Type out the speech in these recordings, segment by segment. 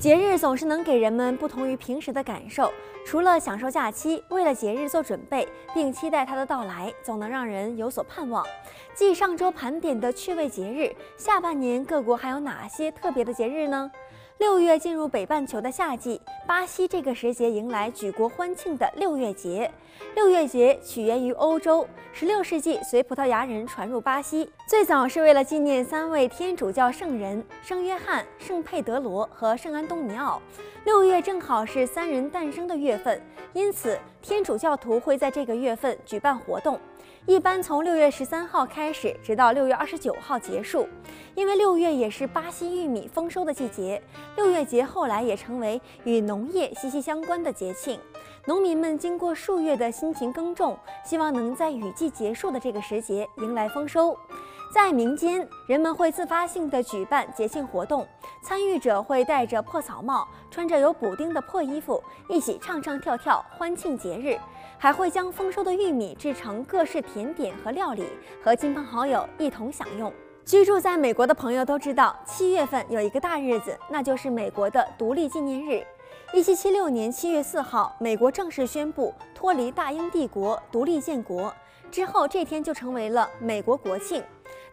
节日总是能给人们不同于平时的感受，除了享受假期，为了节日做准备，并期待它的到来，总能让人有所盼望。继上周盘点的趣味节日，下半年各国还有哪些特别的节日呢？六月进入北半球的夏季，巴西这个时节迎来举国欢庆的六月节。六月节起源于欧洲，十六世纪随葡萄牙人传入巴西，最早是为了纪念三位天主教圣人圣约翰、圣佩德罗和圣安东尼奥。六月正好是三人诞生的月份，因此天主教徒会在这个月份举办活动。一般从六月十三号开始，直到六月二十九号结束。因为六月也是巴西玉米丰收的季节，六月节后来也成为与农业息息相关的节庆。农民们经过数月的辛勤耕种，希望能在雨季结束的这个时节迎来丰收。在民间，人们会自发性地举办节庆活动，参与者会戴着破草帽，穿着有补丁的破衣服，一起唱唱跳跳，欢庆节日。还会将丰收的玉米制成各式甜点和料理，和亲朋好友一同享用。居住在美国的朋友都知道，七月份有一个大日子，那就是美国的独立纪念日。一七七六年七月四号，美国正式宣布脱离大英帝国，独立建国。之后，这天就成为了美国国庆。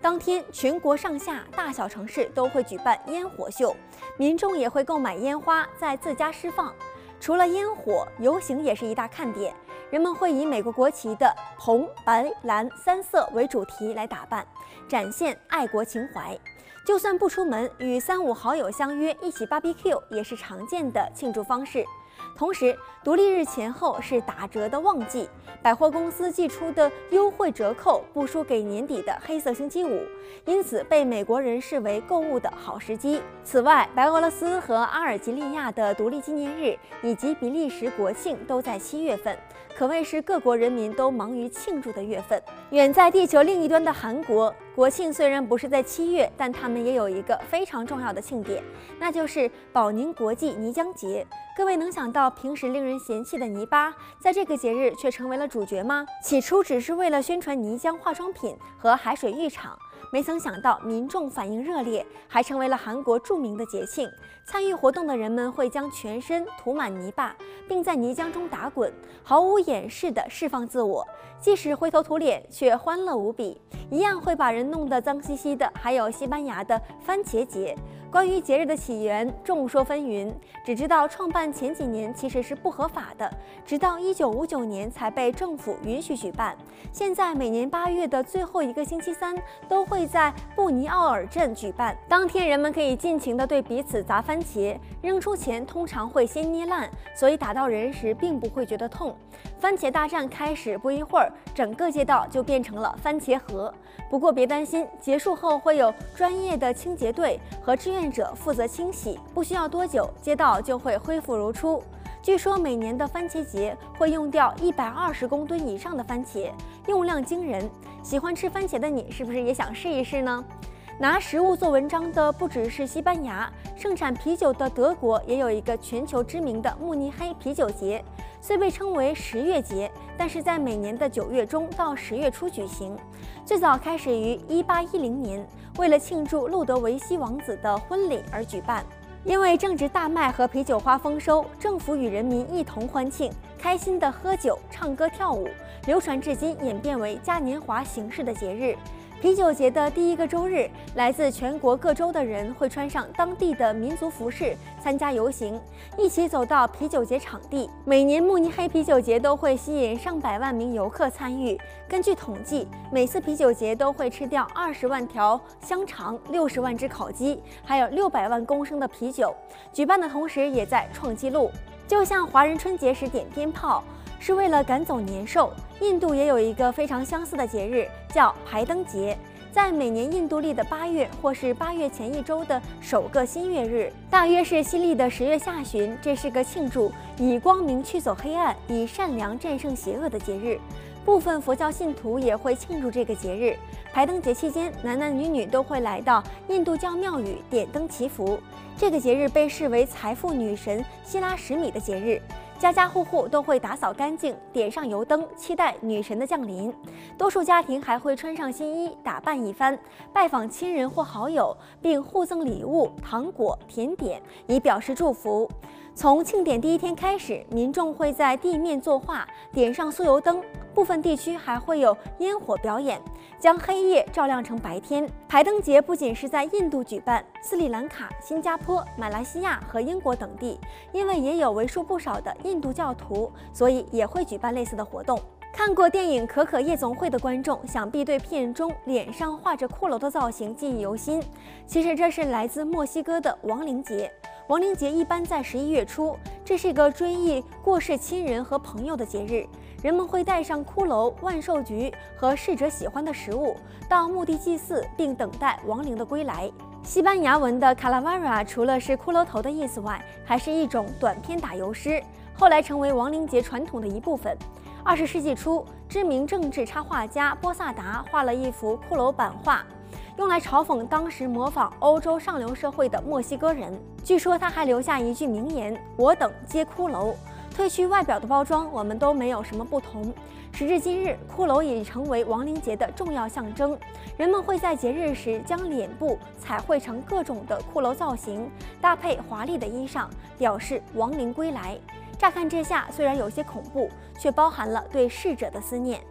当天，全国上下大小城市都会举办烟火秀，民众也会购买烟花在自家释放。除了烟火，游行也是一大看点。人们会以美国国旗的红、白、蓝三色为主题来打扮，展现爱国情怀。就算不出门，与三五好友相约一起 barbecue 也是常见的庆祝方式。同时，独立日前后是打折的旺季，百货公司寄出的优惠折扣不输给年底的黑色星期五，因此被美国人视为购物的好时机。此外，白俄罗斯和阿尔及利亚的独立纪念日以及比利时国庆都在七月份，可谓是各国人民都忙于庆祝的月份。远在地球另一端的韩国，国庆虽然不是在七月，但他们也有一个非常重要的庆典，那就是保宁国际泥浆节。各位能想到平时令人嫌弃的泥巴，在这个节日却成为了主角吗？起初只是为了宣传泥浆化妆品和海水浴场，没曾想到民众反应热烈，还成为了韩国著名的节庆。参与活动的人们会将全身涂满泥巴，并在泥浆中打滚，毫无掩饰地释放自我，即使灰头土脸却欢乐无比。一样会把人弄得脏兮兮的，还有西班牙的番茄节。关于节日的起源，众说纷纭，只知道创办前几年其实是不合法的，直到一九五九年才被政府允许举办。现在每年八月的最后一个星期三都会在布尼奥尔镇举办，当天人们可以尽情地对彼此砸番茄，扔出前通常会先捏烂，所以打到人时并不会觉得痛。番茄大战开始不一会儿，整个街道就变成了番茄河。不过别担心，结束后会有专业的清洁队和志愿者负责清洗，不需要多久，街道就会恢复如初。据说每年的番茄节会用掉一百二十公吨以上的番茄，用量惊人。喜欢吃番茄的你，是不是也想试一试呢？拿食物做文章的不只是西班牙，盛产啤酒的德国也有一个全球知名的慕尼黑啤酒节。虽被称为十月节，但是在每年的九月中到十月初举行。最早开始于一八一零年，为了庆祝路德维希王子的婚礼而举办。因为正值大麦和啤酒花丰收，政府与人民一同欢庆，开心的喝酒、唱歌、跳舞，流传至今，演变为嘉年华形式的节日。啤酒节的第一个周日，来自全国各州的人会穿上当地的民族服饰，参加游行，一起走到啤酒节场地。每年慕尼黑啤酒节都会吸引上百万名游客参与。根据统计，每次啤酒节都会吃掉二十万条香肠、六十万只烤鸡，还有六百万公升的啤酒。举办的同时，也在创纪录。就像华人春节时点鞭炮，是为了赶走年兽。印度也有一个非常相似的节日，叫排灯节，在每年印度历的八月或是八月前一周的首个新月日，大约是西历的十月下旬。这是个庆祝以光明驱走黑暗，以善良战胜邪恶的节日。部分佛教信徒也会庆祝这个节日。排灯节期间，男男女女都会来到印度教庙宇点灯祈福。这个节日被视为财富女神希拉什米的节日。家家户户都会打扫干净，点上油灯，期待女神的降临。多数家庭还会穿上新衣，打扮一番，拜访亲人或好友，并互赠礼物、糖果、甜点，以表示祝福。从庆典第一天开始，民众会在地面作画，点上酥油灯。部分地区还会有烟火表演，将黑夜照亮成白天。排灯节不仅是在印度举办，斯里兰卡、新加坡、马来西亚和英国等地，因为也有为数不少的印度教徒，所以也会举办类似的活动。看过电影《可可夜总会》的观众，想必对片中脸上画着骷髅的造型记忆犹新。其实这是来自墨西哥的亡灵节。亡灵节一般在十一月初，这是一个追忆过世亲人和朋友的节日。人们会带上骷髅、万寿菊和逝者喜欢的食物，到墓地祭祀，并等待亡灵的归来。西班牙文的卡拉瓦拉除了是骷髅头的意思外，还是一种短篇打油诗，后来成为亡灵节传统的一部分。二十世纪初，知名政治插画家波萨达画了一幅骷髅版画，用来嘲讽当时模仿欧洲上流社会的墨西哥人。据说他还留下一句名言：“我等皆骷髅。”褪去外表的包装，我们都没有什么不同。时至今日，骷髅已成为亡灵节的重要象征。人们会在节日时将脸部彩绘成各种的骷髅造型，搭配华丽的衣裳，表示亡灵归来。乍看之下，虽然有些恐怖，却包含了对逝者的思念。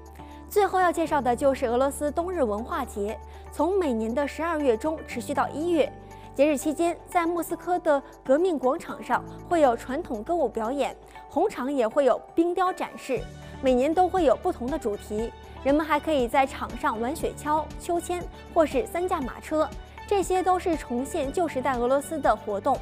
最后要介绍的就是俄罗斯冬日文化节，从每年的十二月中持续到一月。节日期间，在莫斯科的革命广场上会有传统歌舞表演，红场也会有冰雕展示，每年都会有不同的主题。人们还可以在场上玩雪橇、秋千或是三驾马车，这些都是重现旧时代俄罗斯的活动。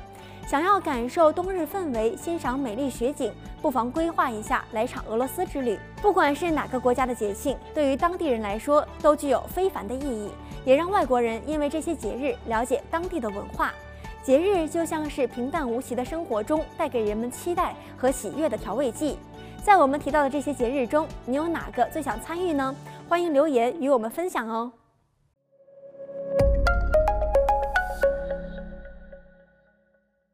想要感受冬日氛围，欣赏美丽雪景，不妨规划一下来场俄罗斯之旅。不管是哪个国家的节庆，对于当地人来说都具有非凡的意义，也让外国人因为这些节日了解当地的文化。节日就像是平淡无奇的生活中带给人们期待和喜悦的调味剂。在我们提到的这些节日中，你有哪个最想参与呢？欢迎留言与我们分享哦。